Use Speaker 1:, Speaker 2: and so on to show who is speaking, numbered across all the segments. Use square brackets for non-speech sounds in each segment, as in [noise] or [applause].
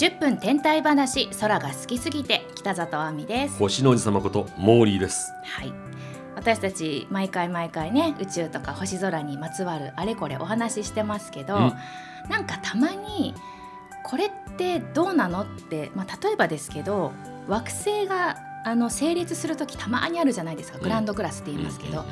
Speaker 1: 10分天体話空が好きすぎて北里亜美です。
Speaker 2: 星の王子様ことモーリーです。
Speaker 1: はい。私たち毎回毎回ね宇宙とか星空にまつわるあれこれお話ししてますけど、
Speaker 2: うん。
Speaker 1: なんかたまにこれってどうなのって、まあ、例えばですけど惑星があの成立する時たまにあるじゃないですか。グランドクラスって言いますけど、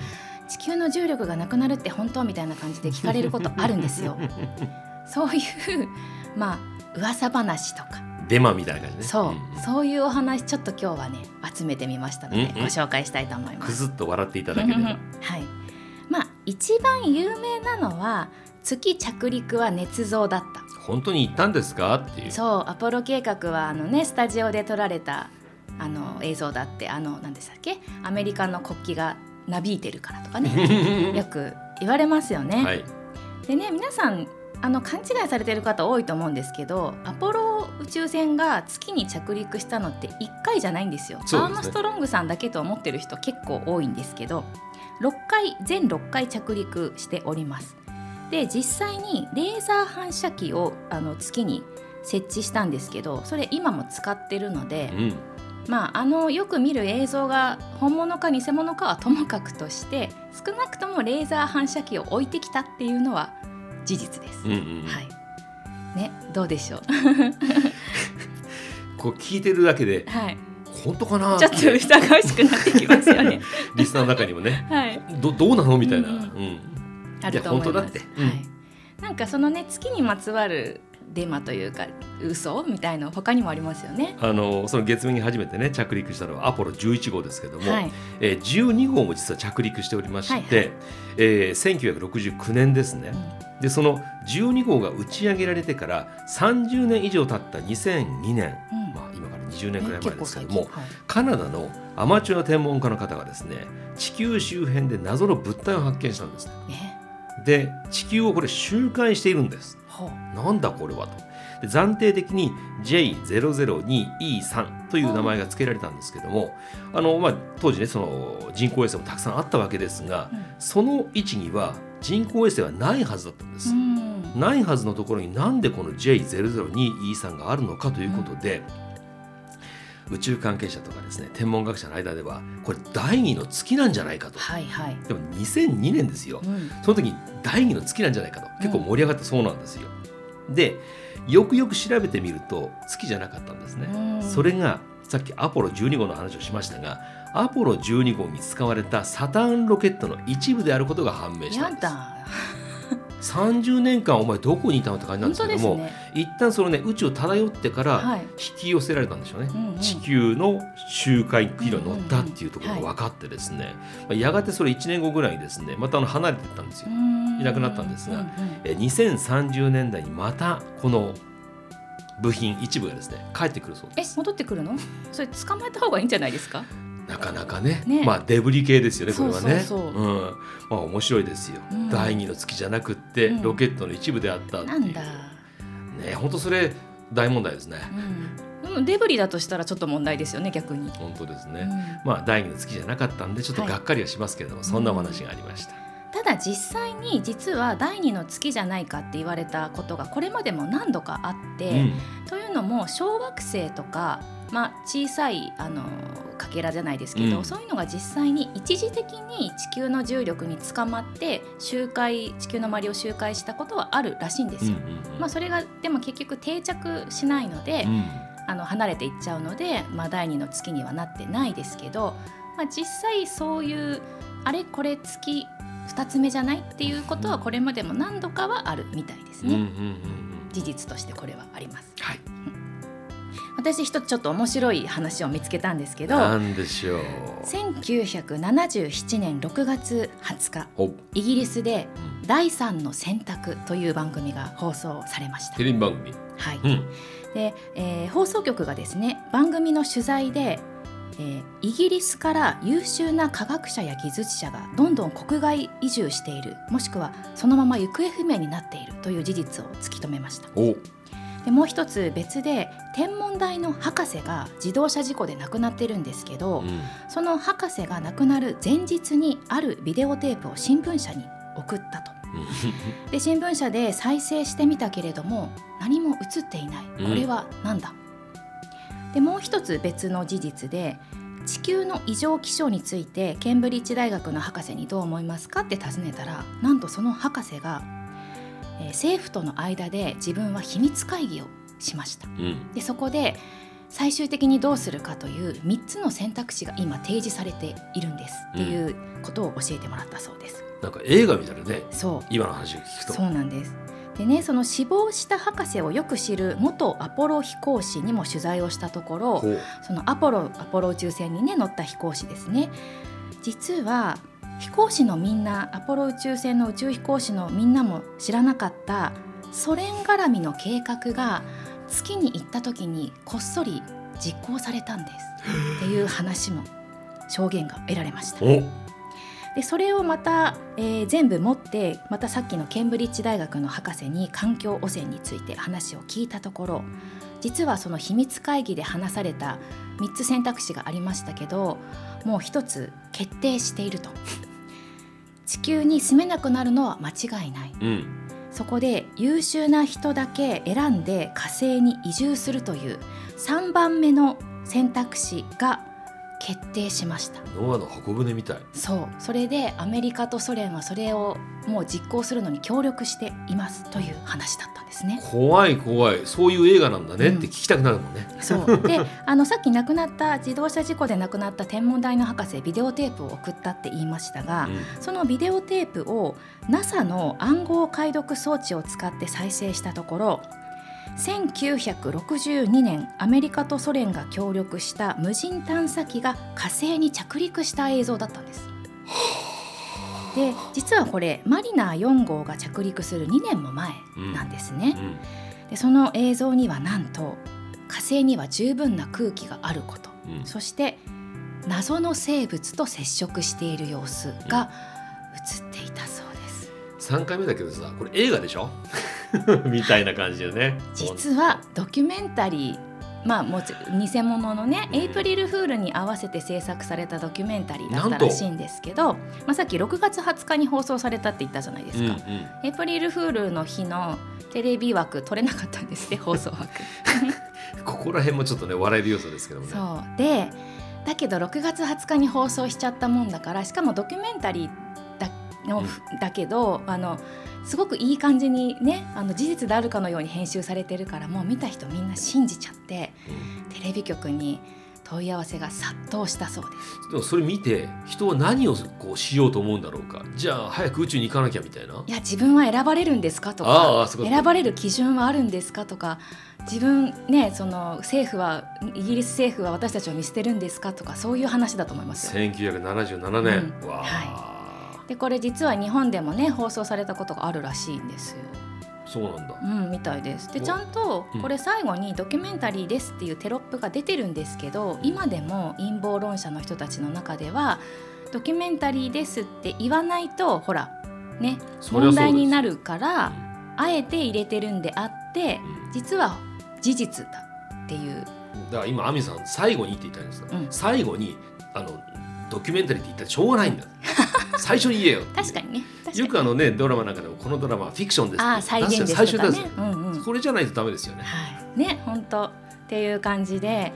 Speaker 1: 地球の重力がなくなるって本当みたいな感じで聞かれることあるんですよ。[laughs] そういうまあ噂話とか。
Speaker 2: デマみたいな感じね。
Speaker 1: そう、
Speaker 2: ん
Speaker 1: そういうお話ちょっと今日はね集めてみましたので、
Speaker 2: うんうん。
Speaker 1: ご紹介したいと思いま
Speaker 2: く
Speaker 1: す。
Speaker 2: ずっと笑っていただければ。[laughs]
Speaker 1: はい。まあ一番有名なのは月着陸は捏造だった。
Speaker 2: 本当に行ったんですか？っていう。
Speaker 1: そう。アポロ計画はあのねスタジオで撮られたあの映像だってあの何でしたっけ？アメリカの国旗がなびいてるからとかね。[laughs] よく言われますよね。
Speaker 2: はい。
Speaker 1: でね皆さんあの勘違いされてる方多いと思うんですけどアポロ宇宙船が月に着陸したのって1回じゃないんですよ。
Speaker 2: ね。
Speaker 1: アームストロングさんだけと思ってる人結構多いんですけど6回全6回着陸しております。で実際にレーザー反射機をあの月に設置したんですけどそれ今も使ってるので、
Speaker 2: うん。
Speaker 1: まあ、あのよく見る映像が本物か偽物かはともかくとして少なくともレーザー反射機を置いてきたっていうのは事実です。
Speaker 2: うんうん
Speaker 1: はい。ね、どうでしょう？[laughs]
Speaker 2: こう聞いてるだけで
Speaker 1: はい、
Speaker 2: 本当かな？
Speaker 1: ちょっと疑わしくなってきますよね。[laughs]
Speaker 2: リスナーの中にもね。
Speaker 1: はい、
Speaker 2: どどうなの？みたいな、
Speaker 1: う
Speaker 2: うん。ん。
Speaker 1: あると思います。
Speaker 2: いや本当だって。うん。
Speaker 1: はい、なんかそのね月にまつわるデマというか嘘みたいの他にもありますよね。
Speaker 2: あのその月面に初めてね着陸したのはアポロ11号ですけども、
Speaker 1: はい、
Speaker 2: えー、12号も実は着陸しておりまして、
Speaker 1: はいは
Speaker 2: えー1969年ですね、でその12号が打ち上げられてから30年以上経った2002年、
Speaker 1: うん。
Speaker 2: まあ、今から20年くらい前ですけども、
Speaker 1: はい。
Speaker 2: カナダのアマチュア天文家の方がですね地球周辺で謎の物体を発見したんですで地球をこれ周回しているんです。なんだこれはと。で暫定的に J002E3 という名前が付けられたんですけどもあの、まあ、当時ねその人工衛星もたくさんあったわけですが、
Speaker 1: うん。
Speaker 2: その位置には人工衛星はないはずだったんです、
Speaker 1: うん。
Speaker 2: ないはずのところになんでこの J002E3 があるのかということで、宇宙関係者とかですね天文学者の間ではこれ第二の月なんじゃないかと。
Speaker 1: はいはい。
Speaker 2: でも2002年ですよ。
Speaker 1: うん。
Speaker 2: その時に第二の月なんじゃないかと。結構盛り上がったそうなんですよ。でよくよく調べてみると月じゃなかったんですね。
Speaker 1: うん。
Speaker 2: それがさっきアポロ12号の話をしましたがアポロ12号に使われたサターンロケットの一部であることが判明したんです。
Speaker 1: やだ。
Speaker 2: 30年間お前どこにいたのって感じなん
Speaker 1: 本
Speaker 2: ですけども、
Speaker 1: ね。
Speaker 2: 一旦そのね宇宙を漂ってから
Speaker 1: はい。
Speaker 2: 引き寄せられたんでしょうね、
Speaker 1: うんうん
Speaker 2: 地球の周回軌道に乗ったっていうところが分かってですね、まあやがてそれ1年後ぐらいにですねまたあの離れていったんですよ。いなくなったんですが
Speaker 1: うんうん
Speaker 2: えー2030年代にまたこの部品一部がですね帰ってくるそう
Speaker 1: え
Speaker 2: です。
Speaker 1: 戻ってくるの？それ捕まえた方がいいんじゃないですか？
Speaker 2: なかなかね
Speaker 1: ね
Speaker 2: まあデブリ系ですよねこれはね。
Speaker 1: そうん
Speaker 2: まあ面白いですよ。
Speaker 1: うん
Speaker 2: 第二の月じゃなくって
Speaker 1: うん
Speaker 2: ロケットの一部であったっていう。
Speaker 1: なんだ。
Speaker 2: ね本当それ大問題ですね。
Speaker 1: うん。デブリだとしたらちょっと問題ですよね逆に。
Speaker 2: 本当ですね。
Speaker 1: うん
Speaker 2: まあ第二の月じゃなかったんでちょっと
Speaker 1: はい
Speaker 2: がっかりはしますけれども、そんなお話がありました。
Speaker 1: ただ実際に実は第二の月じゃないかって言われたことがこれまでも何度かあって、
Speaker 2: うん
Speaker 1: というのも小惑星とか、まあ、小さいあのかけらじゃないですけど、
Speaker 2: うん。
Speaker 1: そういうのが実際に一時的に地球の重力につかまって周回地球の周りを周回したことはあるらしいんですよ。まあ、それがでも結局定着しないので、
Speaker 2: うん。
Speaker 1: あの離れていっちゃうので、まあ、第二の月にはなってないですけど、まあ、実際そういうあれこれ月2つ目じゃないっていうことはこれまでも何度かはあるみたいですね、
Speaker 2: うんうんうんうん。
Speaker 1: 事実としてこれはあります。
Speaker 2: はい。
Speaker 1: 私一つちょっと面白い話を見つけたんですけど
Speaker 2: なんでしょう。
Speaker 1: 1977年6月20日
Speaker 2: お
Speaker 1: イギリスで
Speaker 2: うん「
Speaker 1: 第三の選択」という番組が放送されました
Speaker 2: テ。レビ番組。
Speaker 1: はい
Speaker 2: うん。
Speaker 1: で、えー放送局がですね番組の取材で、えーイギリスから優秀な科学者や技術者がどんどん国外移住しているもしくはそのまま行方不明になっているという事実を突き止めました
Speaker 2: お
Speaker 1: でもう一つ別で天文台の博士が自動車事故で亡くなってるんですけど、
Speaker 2: うん。
Speaker 1: その博士が亡くなる前日にあるビデオテープを新聞社に送ったと。で新聞社で再生してみたけれども何も映っていない。これは何だ、うん、でもう一つ別の事実で地球の異常気象についてケンブリッジ大学の博士にどう思いますか？って尋ねたらなんとその博士が、えー、政府との間で自分は秘密会議をしました。うん、でそこで最終的にどうするかという3つの選択肢が今提示されているんです。っていうことを教えてもらったそうです。
Speaker 2: なんか映画みたいなね。そう。今の話を聞くと。
Speaker 1: そうなんです。でねその死亡した博士をよく知る元アポロ飛行士にも取材をしたところそのアポロアポロ宇宙船にね乗った飛行士ですね。実は飛行士のみんなアポロ宇宙船の宇宙飛行士のみんなも知らなかったソ連絡みの計画が月に行った時にこっそり実行されたんです。っていう話も証言が得られました。でそれをまた、えー、全部持ってまたさっきのケンブリッジ大学の博士に環境汚染について話を聞いたところ実はその秘密会議で話された3つ選択肢がありましたけどもう1つ決定していると地球に住めなくなるのは間違いない、うん、そこで優秀な人だけ選んで火星に移住するという3番目の選択肢が決定しました。
Speaker 2: ノアの箱舟みたい。
Speaker 1: そう。それでアメリカとソ連はそれをもう実行するのに協力していますという話だったんですね。
Speaker 2: 怖い怖い。そういう映画なんだねって聞きたくなるもんね、
Speaker 1: うん、そう。であのさっき亡くなった自動車事故で亡くなった天文台の博士ビデオテープを送ったって言いましたが、うん、そのビデオテープを NASA の暗号解読装置を使って再生したところ1962年アメリカとソ連が協力した無人探査機が火星に着陸した映像だったんです。で実はこれマリナー4号が着陸する2年も前なんですね。うんうん、でその映像にはなんと火星には十分な空気があること、うん、そして謎の生物と接触している様子が映っていたそうです。
Speaker 2: 3回目だけどさこれ映画でしょ？[laughs] みたいな感じよね。
Speaker 1: 実はドキュメンタリーまあもち偽物のね、エイプリルフールに合わせて制作されたドキュメンタリーだったらしいんですけど、まあ、さっき6月20日に放送されたって言ったじゃないですか、うん。うん、エイプリルフールの日のテレビ枠取れなかったんですね [laughs] 放送枠。
Speaker 2: ここら辺もちょっとね笑える要素ですけどもね。
Speaker 1: そう。でだけど6月20日に放送しちゃったもんだからしかもドキュメンタリーだの、うん、だけどあのすごくいい感じにねあの事実であるかのように編集されてるからもう見た人みんな信じちゃってテレビ局に問い合わせが殺到したそうです。
Speaker 2: でもそれ見て人は何をこうしようと思うんだろうか。じゃあ早く宇宙に行かなきゃみたいな？い
Speaker 1: や自分は選ばれるんですかとか選ばれる基準はあるんですかとか自分ねその政府はイギリス政府は私たちを見捨てるんですかとかそういう話だと思いますよ。
Speaker 2: 1977年、うん、わ
Speaker 1: はいでこれ実は日本でもね放送されたことがあるらしいんですよ。
Speaker 2: そうなんだ。
Speaker 1: うんみたいです。でちゃんとこれ最後にドキュメンタリーですっていうテロップが出てるんですけど、今でも陰謀論者の人たちの中ではドキュメンタリーですって言わないとほらね問題になるから、あえて入れてるんであって、実は事実だっていう。
Speaker 2: だから今亜美さん最後にって言ったんですが、うん、最後にあのドキュメンタリーって言ったらしょうがないんだ。最初に言えよ。
Speaker 1: 確かにね。
Speaker 2: よくあのねドラマなんかでもこのドラマはフィクションです。
Speaker 1: あ再現ですとかね、
Speaker 2: うんうん、これじゃないとダメですよね。
Speaker 1: はい、ね本当っていう感じで。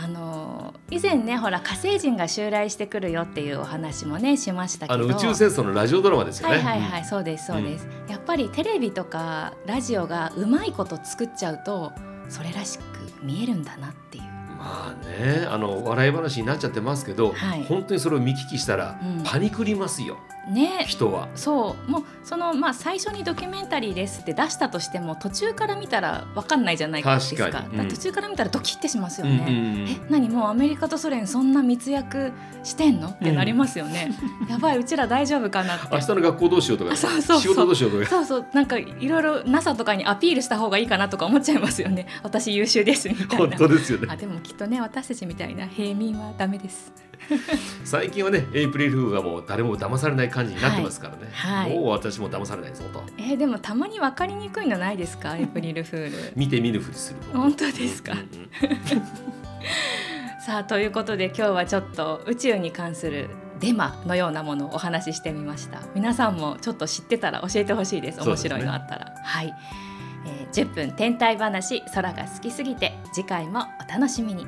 Speaker 1: あの以前ねほら火星人が襲来してくるよっていうお話もねしましたけど。あの
Speaker 2: 宇宙戦争のラジオドラマですよね。
Speaker 1: はいはいはい、うん、そうですそうです、うん、やっぱりテレビとかラジオがうまいこと作っちゃうとそれらしく見えるんだなっていう
Speaker 2: まあねあの笑い話になっちゃってますけど、はい、本当にそれを見聞きしたら、パニクりますよ。ね、人は。
Speaker 1: そう。もうその、まあ、最初にドキュメンタリーですって出したとしても途中から見たら分かんないじゃないですか。か、うん、途中から見たらドキッてしますよね、うんうんうん、え何もうアメリカとソ連そんな密約してんの？ってなりますよね、うん、やばいうちら大丈夫かなって。
Speaker 2: 明日の学校どうしようとか。
Speaker 1: そうそう。
Speaker 2: 仕事どうしようとか。
Speaker 1: そうそう。なんかいろいろ NASA とかにアピールした方がいいかなとか思っちゃいますよね。私優秀ですみたいな。
Speaker 2: 本当ですよね。
Speaker 1: あでもきっとね私たちみたいな平民はダメです [laughs]
Speaker 2: 最近はねエイプリルフールがもう誰も騙されない感じになってますからね、はい。はい、もう私も騙されないぞと。
Speaker 1: えー、でもたまに分かりにくいのないですか？エイプリルフール。[laughs]
Speaker 2: 見て見ぬふりする
Speaker 1: 本当ですか、うんうん、[laughs] さあということで今日はちょっと宇宙に関するデマのようなものをお話ししてみました。皆さんもちょっと知ってたら教えてほしいです。面白いのあったら、はい、えー、10分天体話空が好きすぎて次回もお楽しみに